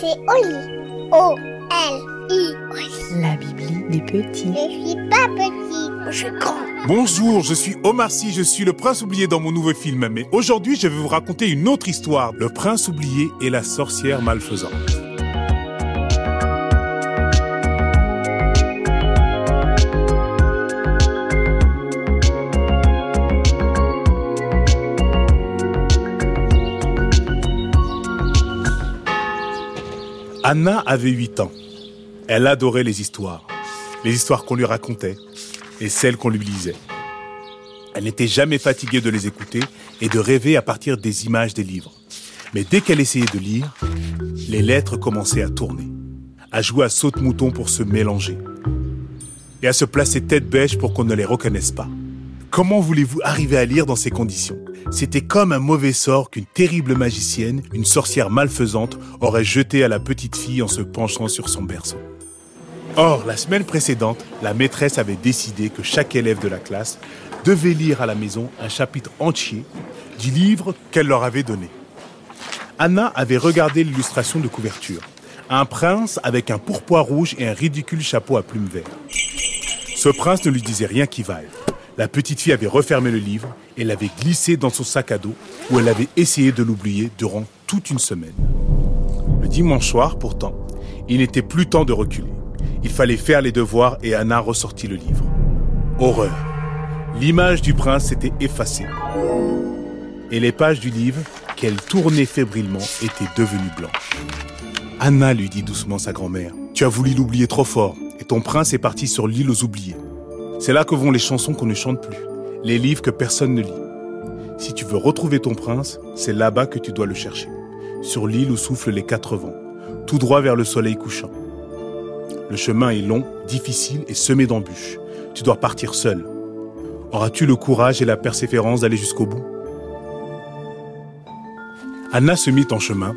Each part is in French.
C'est Oli. O-L-I. La Bibli des petits. Je suis pas petit, je suis grand. Bonjour, je suis Omar Sy, je suis le prince oublié dans mon nouveau film. Mais aujourd'hui, je vais vous raconter une autre histoire. Le prince oublié et la sorcière malfaisante. Anna avait 8 ans. Elle adorait les histoires. Les histoires qu'on lui racontait et celles qu'on lui lisait. Elle n'était jamais fatiguée de les écouter et de rêver à partir des images des livres. Mais dès qu'elle essayait de lire, les lettres commençaient à tourner, à jouer à saute-mouton pour se mélanger et à se placer tête bêche pour qu'on ne les reconnaisse pas. Comment voulez-vous arriver à lire dans ces conditions? C'était comme un mauvais sort qu'une terrible magicienne, une sorcière malfaisante, aurait jeté à la petite fille en se penchant sur son berceau. Or, la semaine précédente, la maîtresse avait décidé que chaque élève de la classe devait lire à la maison un chapitre entier du livre qu'elle leur avait donné. Anna avait regardé l'illustration de couverture. Un prince avec un pourpoint rouge et un ridicule chapeau à plumes vertes. Ce prince ne lui disait rien qui vaille. La petite fille avait refermé le livre et l'avait glissé dans son sac à dos où elle avait essayé de l'oublier durant toute une semaine. Le dimanche soir, pourtant, il n'était plus temps de reculer. Il fallait faire les devoirs et Anna ressortit le livre. Horreur. L'image du prince s'était effacée. Et les pages du livre, qu'elle tournait fébrilement, étaient devenues blanches. Anna lui dit doucement sa grand-mère, Tu as voulu l'oublier trop fort, et ton prince est parti sur l'île aux oubliés. C'est là que vont les chansons qu'on ne chante plus, les livres que personne ne lit. Si tu veux retrouver ton prince, c'est là-bas que tu dois le chercher, sur l'île où soufflent les quatre vents, tout droit vers le soleil couchant. Le chemin est long, difficile et semé d'embûches. Tu dois partir seul. Auras-tu le courage et la persévérance d'aller jusqu'au bout? Anna se mit en chemin,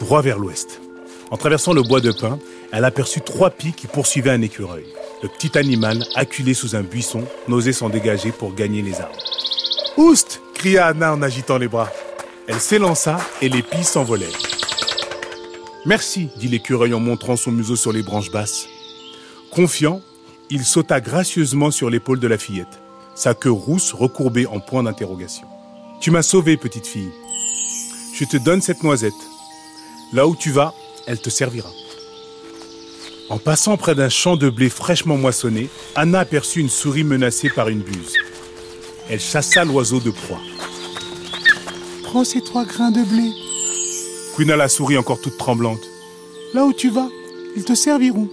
droit vers l'ouest. En traversant le bois de pin, elle aperçut trois pies qui poursuivaient un écureuil. Le petit animal, acculé sous un buisson, n'osait s'en dégager pour gagner les arbres. Oust cria Anna en agitant les bras. Elle s'élança et les pies s'envolèrent. Merci, dit l'écureuil en montrant son museau sur les branches basses. Confiant, il sauta gracieusement sur l'épaule de la fillette, sa queue rousse recourbée en point d'interrogation. Tu m'as sauvée, petite fille. Je te donne cette noisette. Là où tu vas, elle te servira. En passant près d'un champ de blé fraîchement moissonné, Anna aperçut une souris menacée par une buse. Elle chassa l'oiseau de proie. Prends ces trois grains de blé. Quina la souris encore toute tremblante. Là où tu vas, ils te serviront.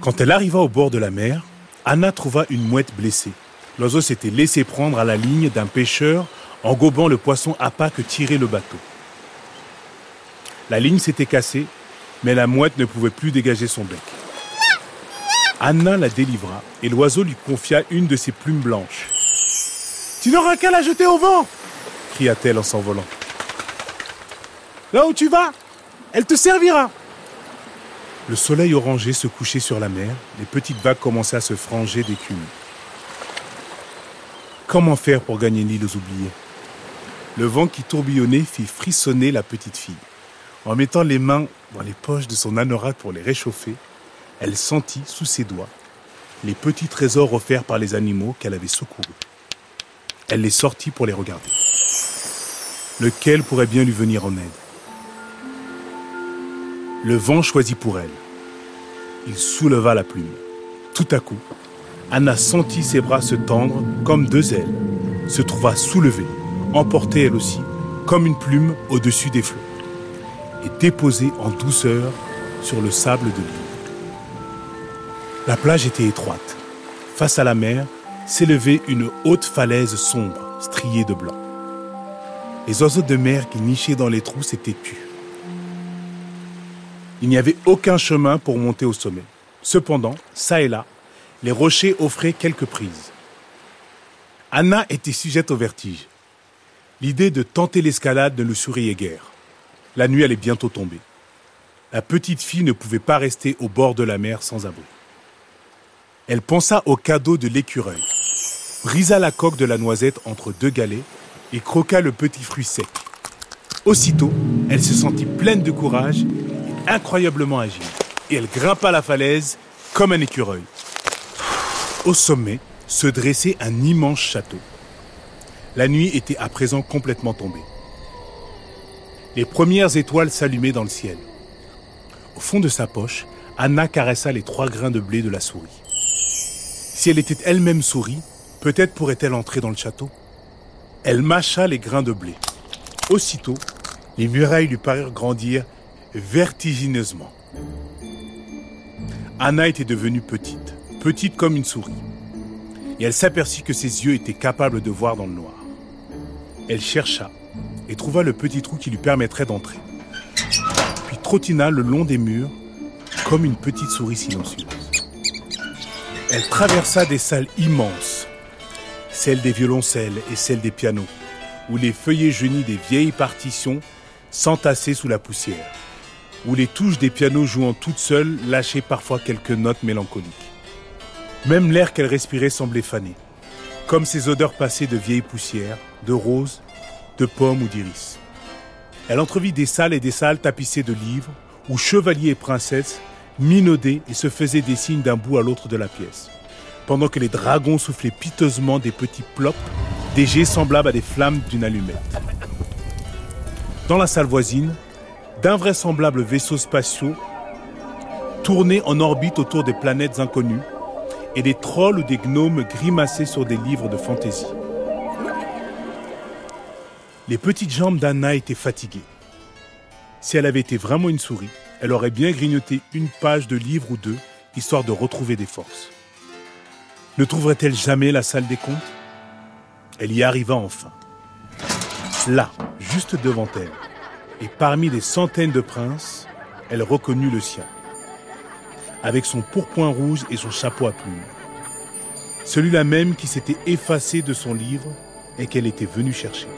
Quand elle arriva au bord de la mer, Anna trouva une mouette blessée. L'oiseau s'était laissé prendre à la ligne d'un pêcheur en gobant le poisson à pas que tirait le bateau. La ligne s'était cassée, mais la mouette ne pouvait plus dégager son bec. Anna la délivra et l'oiseau lui confia une de ses plumes blanches. Tu n'auras qu'à la jeter au vent cria-t-elle en s'envolant. Là où tu vas, elle te servira. Le soleil orangé se couchait sur la mer, les petites vagues commençaient à se franger d'écume. Comment faire pour gagner l'île aux oubliés? Le vent qui tourbillonnait fit frissonner la petite fille. En mettant les mains dans les poches de son anorak pour les réchauffer, elle sentit sous ses doigts les petits trésors offerts par les animaux qu'elle avait secourus. Elle les sortit pour les regarder. Lequel pourrait bien lui venir en aide? Le vent choisit pour elle. Il souleva la plume. Tout à coup, Anna sentit ses bras se tendre comme deux ailes, se trouva soulevée, emportée elle aussi, comme une plume au-dessus des flots, et déposée en douceur sur le sable de l'île. La plage était étroite. Face à la mer s'élevait une haute falaise sombre, striée de blanc. Les oiseaux de mer qui nichaient dans les trous s'étaient tus. Il n'y avait aucun chemin pour monter au sommet. Cependant, ça et là, les rochers offraient quelques prises. Anna était sujette au vertige. L'idée de tenter l'escalade ne lui souriait guère. La nuit allait bientôt tomber. La petite fille ne pouvait pas rester au bord de la mer sans abri. Elle pensa au cadeau de l'écureuil, brisa la coque de la noisette entre deux galets et croqua le petit fruit sec. Aussitôt, elle se sentit pleine de courage et incroyablement agile. Et elle grimpa la falaise comme un écureuil. Au sommet se dressait un immense château. La nuit était à présent complètement tombée. Les premières étoiles s'allumaient dans le ciel. Au fond de sa poche, Anna caressa les trois grains de blé de la souris. Si elle était elle-même souris, peut-être pourrait-elle entrer dans le château. Elle mâcha les grains de blé. Aussitôt, les murailles lui parurent grandir vertigineusement. Anna était devenue petite, petite comme une souris. Et elle s'aperçut que ses yeux étaient capables de voir dans le noir. Elle chercha et trouva le petit trou qui lui permettrait d'entrer. Puis trottina le long des murs comme une petite souris silencieuse. Elle traversa des salles immenses, celles des violoncelles et celles des pianos, où les feuillets jaunis des vieilles partitions s'entassaient sous la poussière, où les touches des pianos jouant toutes seules lâchaient parfois quelques notes mélancoliques. Même l'air qu'elle respirait semblait faner, comme ces odeurs passées de vieilles poussières, de roses, de pommes ou d'iris. Elle entrevit des salles et des salles tapissées de livres, où chevaliers et princesses minaudaient et se faisaient des signes d'un bout à l'autre de la pièce, pendant que les dragons soufflaient piteusement des petits plops, des jets semblables à des flammes d'une allumette. Dans la salle voisine, d'invraisemblables vaisseaux spatiaux tournaient en orbite autour des planètes inconnues et des trolls ou des gnomes grimaçaient sur des livres de fantaisie. Les petites jambes d'Anna étaient fatiguées. Si elle avait été vraiment une souris, elle aurait bien grignoté une page de livre ou deux, histoire de retrouver des forces. Ne trouverait-elle jamais la salle des comptes Elle y arriva enfin. Là, juste devant elle, et parmi des centaines de princes, elle reconnut le sien, avec son pourpoint rouge et son chapeau à plumes. Celui-là même qui s'était effacé de son livre et qu'elle était venue chercher.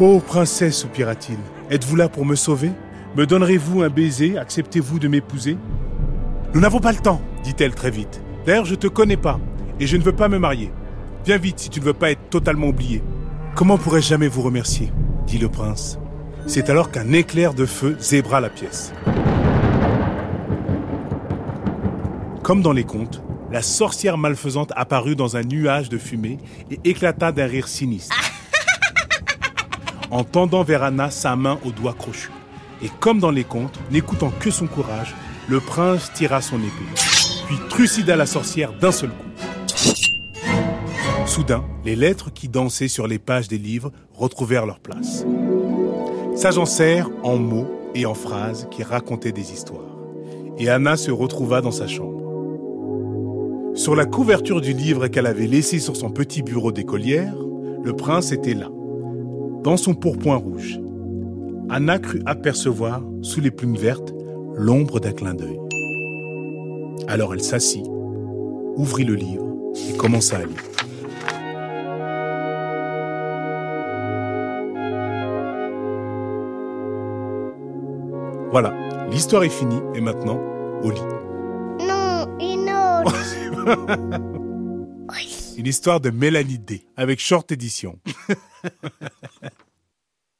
Ô princesse, soupira-t-il, êtes-vous là pour me sauver? Me donnerez-vous un baiser? Acceptez-vous de m'épouser? Nous n'avons pas le temps, dit-elle très vite. D'ailleurs, je te connais pas, et je ne veux pas me marier. Viens vite si tu ne veux pas être totalement oublié. Comment pourrais-je jamais vous remercier? dit le prince. C'est alors qu'un éclair de feu zébra la pièce. Comme dans les contes, la sorcière malfaisante apparut dans un nuage de fumée et éclata d'un rire sinistre. En tendant vers Anna sa main au doigt crochu. Et comme dans les contes, n'écoutant que son courage, le prince tira son épée, puis trucida la sorcière d'un seul coup. Soudain, les lettres qui dansaient sur les pages des livres retrouvèrent leur place. S'agencèrent en mots et en phrases qui racontaient des histoires. Et Anna se retrouva dans sa chambre. Sur la couverture du livre qu'elle avait laissé sur son petit bureau d'écolière, le prince était là, dans son pourpoint rouge. Anna crut apercevoir, sous les plumes vertes, l'ombre d'un clin d'œil. Alors elle s'assit, ouvrit le livre et commença à lire. Voilà, l'histoire est finie et maintenant, au lit. Non, une autre. Une histoire de Mélanie D avec Short Édition.